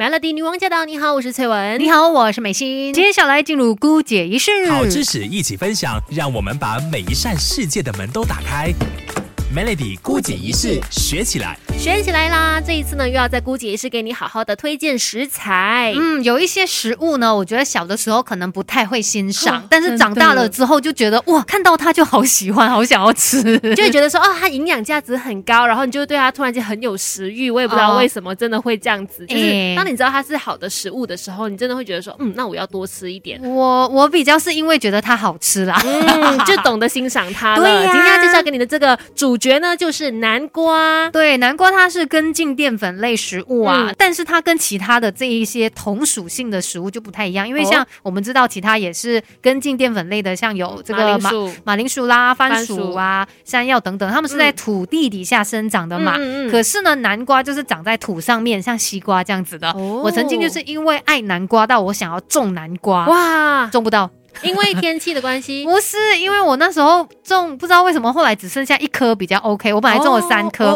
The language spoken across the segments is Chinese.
Melody 女王驾到！你好，我是翠文。你好，我是美心。接下来进入姑姐仪式，好知识一起分享，让我们把每一扇世界的门都打开。Melody 姑姐仪式学起来，学起来啦！这一次呢，又要在姑姐也是给你好好的推荐食材。嗯，有一些食物呢，我觉得小的时候可能不太会欣赏，但是长大了之后就觉得哇，看到它就好喜欢，好想要吃，就会觉得说哦，它营养价值很高，然后你就对它突然间很有食欲。我也不知道为什么，真的会这样子。就是当你知道它是好的食物的时候，你真的会觉得说，嗯，那我要多吃一点。我我比较是因为觉得它好吃啦，嗯，就懂得欣赏它了。今天要介绍给你的这个主角呢，就是南瓜。对，南瓜它是根茎淀粉类食物啊，但是它跟其他的这一些同属性的食物就不太一样，因为像我们知道，其他也是根茎淀粉类的，像有这个马马铃薯啦、番薯啊、山药等等，它们是在土地底下生长的嘛。可是呢，南瓜就是长在土上面，像西瓜这样子的。我曾经就是因为爱南瓜到我想要种南瓜，哇，种不到。因为天气的关系，不是因为我那时候种，不知道为什么后来只剩下一颗比较 OK。我本来种了三颗，然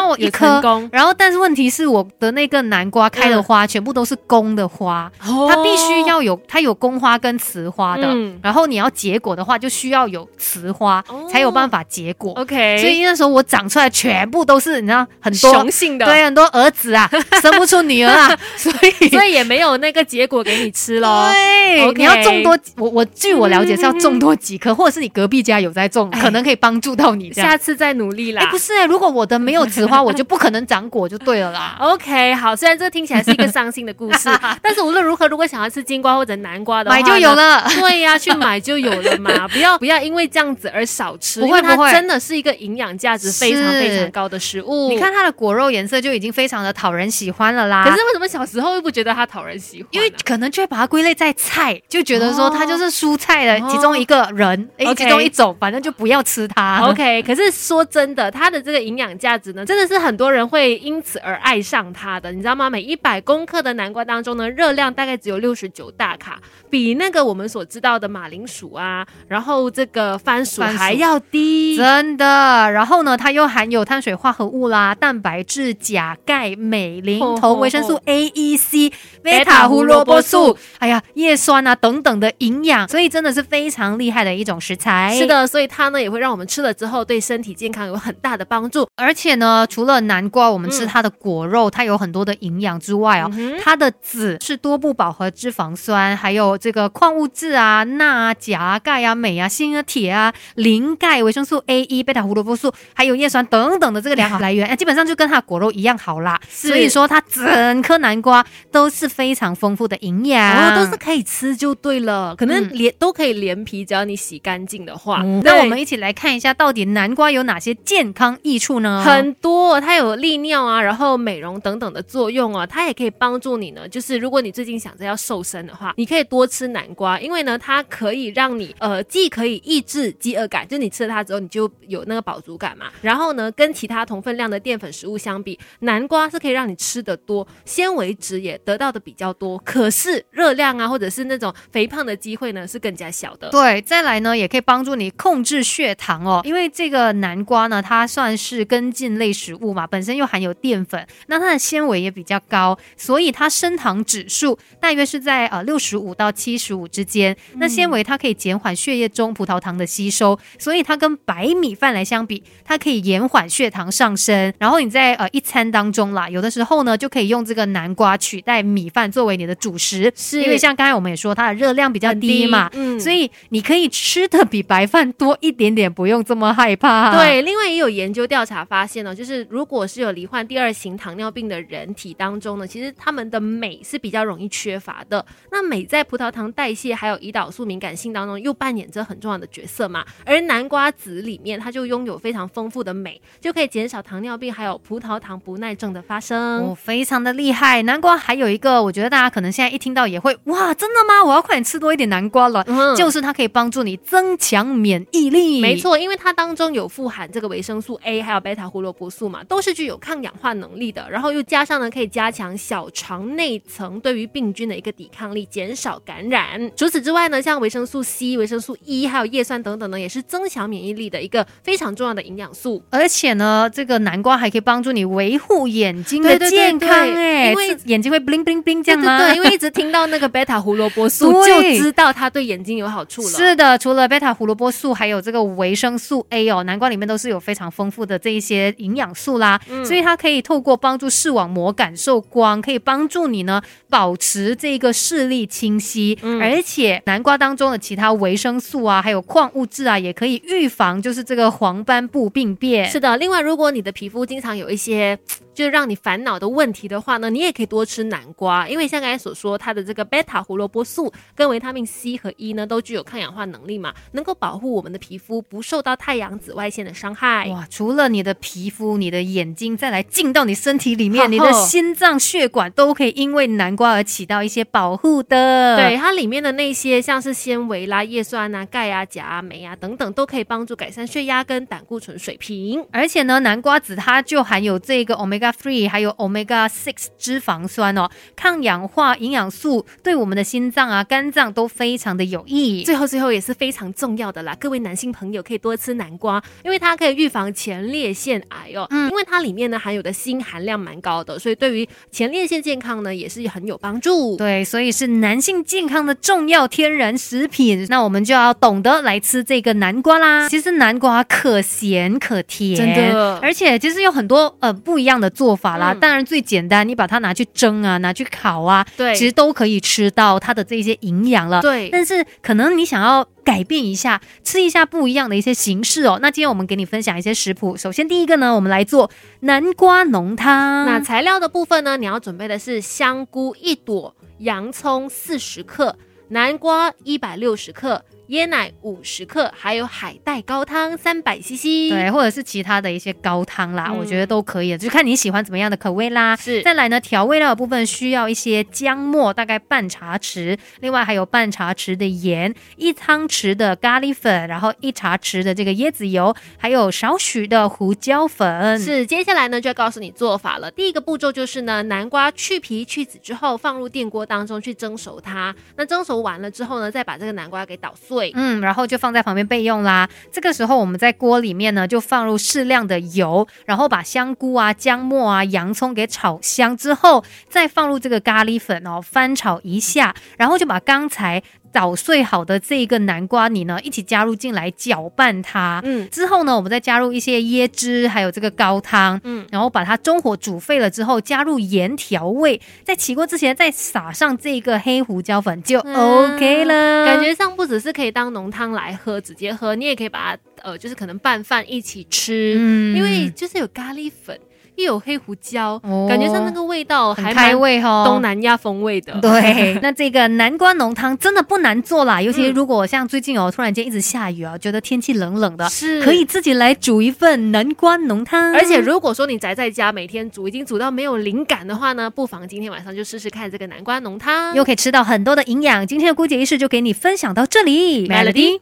后我一颗，然后但是问题是我的那个南瓜开的花全部都是公的花，它必须要有它有公花跟雌花的，然后你要结果的话就需要有雌花才有办法结果。OK，所以那时候我长出来全部都是你知道很多雄性的，对，很多儿子啊，生不出女儿啊，所以所以也没有那个结果给你吃喽。对，你要种多我。我据我了解是要种多几颗，或者是你隔壁家有在种，可能可以帮助到你。下次再努力啦。哎，不是哎，如果我的没有雌花，我就不可能长果，就对了啦。OK，好，虽然这个听起来是一个伤心的故事，但是无论如何，如果想要吃金瓜或者南瓜的话，买就有了。对呀，去买就有了嘛，不要不要因为这样子而少吃。不会不会，真的是一个营养价值非常非常高的食物。你看它的果肉颜色就已经非常的讨人喜欢了啦。可是为什么小时候又不觉得它讨人喜欢？因为可能就会把它归类在菜，就觉得说它就是蔬。菜的其中一个人，哎，其中一种，反正就不要吃它。OK，可是说真的，它的这个营养价值呢，真的是很多人会因此而爱上它的，你知道吗？每一百公克的南瓜当中呢，热量大概只有六十九大卡，比那个我们所知道的马铃薯啊，然后这个番薯还要低，真的。然后呢，它又含有碳水化合物啦、蛋白质、钾、钙、镁、磷、铜、维生素 A、E、C、贝塔胡萝卜素，哎呀，叶酸啊等等的营养，所以。真的是非常厉害的一种食材，是的，所以它呢也会让我们吃了之后对身体健康有很大的帮助。而且呢，除了南瓜，我们吃它的果肉，它有很多的营养之外哦，它的籽是多不饱和脂肪酸，还有这个矿物质啊，钠啊、钾、钙啊、镁啊、锌啊、铁啊、磷、钙、维生素 A、E、贝塔胡萝卜素，还有叶酸等等的这个良好来源，哎，基本上就跟它果肉一样好啦。所以说，它整颗南瓜都是非常丰富的营养，都是可以吃就对了，可能连。都可以连皮，只要你洗干净的话。那我们一起来看一下，到底南瓜有哪些健康益处呢？很多，多它有利尿啊，然后美容等等的作用啊。它也可以帮助你呢，就是如果你最近想着要瘦身的话，你可以多吃南瓜，因为呢，它可以让你呃，既可以抑制饥饿感，就你吃了它之后，你就有那个饱足感嘛。然后呢，跟其他同分量的淀粉食物相比，南瓜是可以让你吃的多，纤维质也得到的比较多。可是热量啊，或者是那种肥胖的机会呢，是更。更加小的，对，再来呢，也可以帮助你控制血糖哦。因为这个南瓜呢，它算是根茎类食物嘛，本身又含有淀粉，那它的纤维也比较高，所以它升糖指数大约是在呃六十五到七十五之间。那纤维它可以减缓血液中葡萄糖的吸收，所以它跟白米饭来相比，它可以延缓血糖上升。然后你在呃一餐当中啦，有的时候呢，就可以用这个南瓜取代米饭作为你的主食，是因为像刚才我们也说，它的热量比较低嘛。嗯所以你可以吃的比白饭多一点点，不用这么害怕。对，另外也有研究调查发现呢，就是如果是有罹患第二型糖尿病的人体当中呢，其实他们的镁是比较容易缺乏的。那镁在葡萄糖代谢还有胰岛素敏感性当中又扮演着很重要的角色嘛。而南瓜籽里面它就拥有非常丰富的镁，就可以减少糖尿病还有葡萄糖不耐症的发生。哦，非常的厉害。南瓜还有一个，我觉得大家可能现在一听到也会哇，真的吗？我要快点吃多一点南瓜了。就是它可以帮助你增强免疫力，没错，因为它当中有富含这个维生素 A，还有贝塔胡萝卜素。素嘛，都是具有抗氧化能力的。然后又加上呢，可以加强小肠内层对于病菌的一个抵抗力，减少感染。除此之外呢，像维生素 C、维生素 E 还有叶酸等等呢，也是增强免疫力的一个非常重要的营养素。而且呢，这个南瓜还可以帮助你维护眼睛的健康，对哎，因为眼睛会 bling bling bling 这样吗？对对对，因为一直听到那个贝塔胡萝卜素，对就知道它对眼睛有好处了。是的，除了贝塔胡萝卜素，还有这个维生素 A 哦，南瓜里面都是有非常丰富的这一些营养素啦，嗯。所以它可以透过帮助视网膜感受光，可以帮助你呢保持这个视力清晰，嗯。而且南瓜当中的其他维生素啊，还有矿物质啊，也可以预防就是这个黄斑部病变。是的，另外，如果你的皮肤经常有一些就是让你烦恼的问题的话呢，你也可以多吃南瓜，因为像刚才所说，它的这个贝塔胡萝卜素跟维他命 C 和 E 呢，都具有抗氧化能力嘛，能够保护我们的皮肤不受到太阳紫外线的伤害。哇，除了你的皮肤、你的眼睛，再来进到你身体里面，你的心脏血管都可以因为南瓜而起到一些保护的。对，它里面的那些像是纤维啦、叶酸啊、钙啊、钾啊、镁啊等等，都可以帮助改善血压跟胆固醇水平。而且呢，南瓜子它就含有这个 omega three 还有 omega six 脂肪酸哦，抗氧化营养素对我们的心脏啊、肝脏都非常的有益。最后，最后也是非常重要的啦，各位男性朋友可以多吃南瓜，因为它可以预防前列腺癌哦。嗯因为它里面呢含有的锌含量蛮高的，所以对于前列腺健康呢也是很有帮助。对，所以是男性健康的重要天然食品。那我们就要懂得来吃这个南瓜啦。其实南瓜可咸可甜，真的而且其实有很多呃不一样的做法啦。嗯当然最简单，你把它拿去蒸啊，拿去烤啊，对其实都可以吃到它的这些营养了。对但是可能你想要改变一下，吃一下不一样的一些形式哦。那今天我们给你分享一些食谱。首先第一个呢，我们来做南瓜浓汤。那材料的部分呢，你要准备的是香菇一朵、洋葱四十克、南瓜一百六十克、椰奶五十克，还有海带高汤三百 CC。对，或者是其他的一些高汤啦，嗯我觉得都可以，就看你喜欢怎么样的口味啦。是再来呢，调味料的部分需要一些姜末，大概半茶匙，另外还有半茶匙的盐，一汤匙的咖喱粉，然后一茶匙的这个椰子油，还有少许的胡椒粉。是，接下来呢就要告诉你做法了。第一个步骤就是呢，南瓜去皮去籽之后，放入电锅当中去蒸熟它。那蒸熟完了之后呢，再把这个南瓜给捣碎。嗯，然后就放在旁边备用啦。这个时候我们在锅里面呢，就放入适量的油，然后把香菇啊、姜末啊、洋葱给炒香之后，再放入这个咖喱粉哦，翻炒一下，然后就把刚才捣碎好的这一个南瓜泥呢一起加入进来搅拌它。嗯。之后呢，我们再加入一些椰汁，还有这个高汤，嗯，然后把它中火煮沸了之后，加入盐调味，在起锅之前再撒上这个黑胡椒粉就 OK 了。感觉上不只是可以当浓汤来喝，直接喝，你也可以把它呃，就是可能拌饭一起吃，嗯。因为就是有咖喱粉，又有黑胡椒，哦感觉上那个味道很开胃哦，东南亚风味的。对，那这个南瓜浓汤真的不难做啦，尤其嗯如果像最近哦，突然间一直下雨啊，觉得天气冷冷的，是可以自己来煮一份南瓜浓汤。而且如果说你宅在家，每天煮已经煮到没有灵感的话呢，不妨今天晚上就试试看这个南瓜浓汤。又可以吃到很多的营养。今天的姑姐仪式就给你分享到这里 Melody